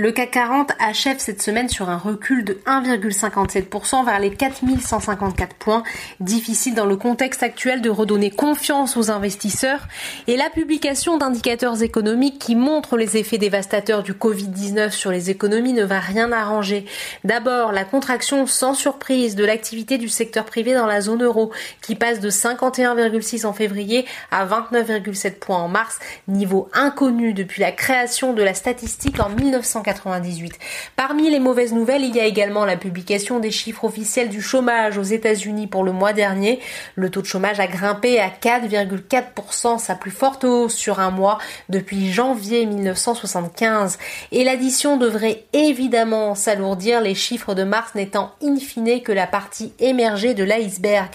Le CAC 40 achève cette semaine sur un recul de 1,57% vers les 4154 points. Difficile dans le contexte actuel de redonner confiance aux investisseurs et la publication d'indicateurs économiques qui montrent les effets dévastateurs du Covid-19 sur les économies ne va rien arranger. D'abord, la contraction sans surprise de l'activité du secteur privé dans la zone euro qui passe de 51,6 en février à 29,7 points en mars, niveau inconnu depuis la création de la statistique en 1940. Parmi les mauvaises nouvelles, il y a également la publication des chiffres officiels du chômage aux États-Unis pour le mois dernier. Le taux de chômage a grimpé à 4,4%, sa plus forte hausse sur un mois depuis janvier 1975. Et l'addition devrait évidemment s'alourdir, les chiffres de mars n'étant in fine que la partie émergée de l'iceberg.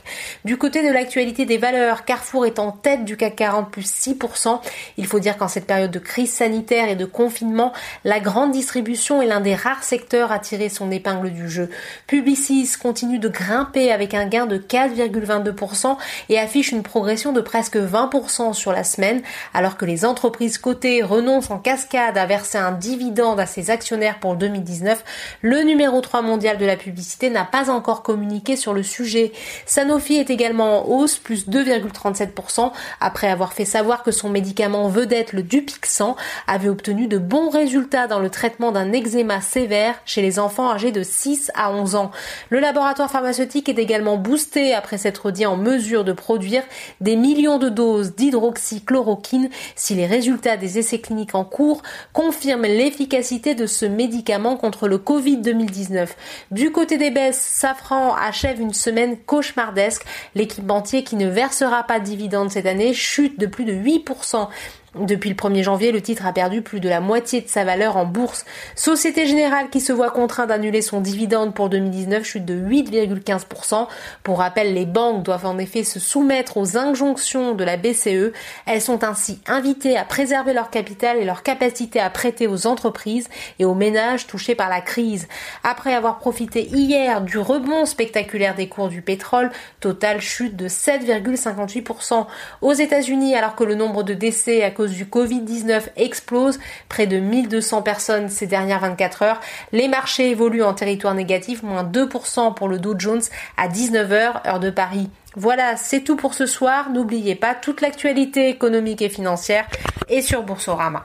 Du côté de l'actualité des valeurs, Carrefour est en tête du CAC 40 plus 6%. Il faut dire qu'en cette période de crise sanitaire et de confinement, la grande distribution est l'un des rares secteurs à tirer son épingle du jeu. Publicis continue de grimper avec un gain de 4,22% et affiche une progression de presque 20% sur la semaine, alors que les entreprises cotées renoncent en cascade à verser un dividende à ses actionnaires pour 2019. Le numéro 3 mondial de la publicité n'a pas encore communiqué sur le sujet. Sanofi est également en hausse, plus 2,37%, après avoir fait savoir que son médicament vedette, le Dupixent, avait obtenu de bons résultats dans le traitement d'un eczéma sévère chez les enfants âgés de 6 à 11 ans. Le laboratoire pharmaceutique est également boosté après s'être dit en mesure de produire des millions de doses d'hydroxychloroquine si les résultats des essais cliniques en cours confirment l'efficacité de ce médicament contre le Covid 2019. Du côté des baisses, Safran achève une semaine cauchemardesque. L'équipementier qui ne versera pas de dividendes cette année chute de plus de 8%. Depuis le 1er janvier, le titre a perdu plus de la moitié de sa valeur en bourse. Société Générale qui se voit contraint d'annuler son dividende pour 2019 chute de 8,15%. Pour rappel, les banques doivent en effet se soumettre aux injonctions de la BCE. Elles sont ainsi invitées à préserver leur capital et leur capacité à prêter aux entreprises et aux ménages touchés par la crise. Après avoir profité hier du rebond spectaculaire des cours du pétrole, Total chute de 7,58%. Aux États-Unis, alors que le nombre de décès à du Covid-19 explose, près de 1200 personnes ces dernières 24 heures. Les marchés évoluent en territoire négatif, moins 2% pour le Dow Jones à 19h, heure de Paris. Voilà, c'est tout pour ce soir. N'oubliez pas toute l'actualité économique et financière est sur Boursorama.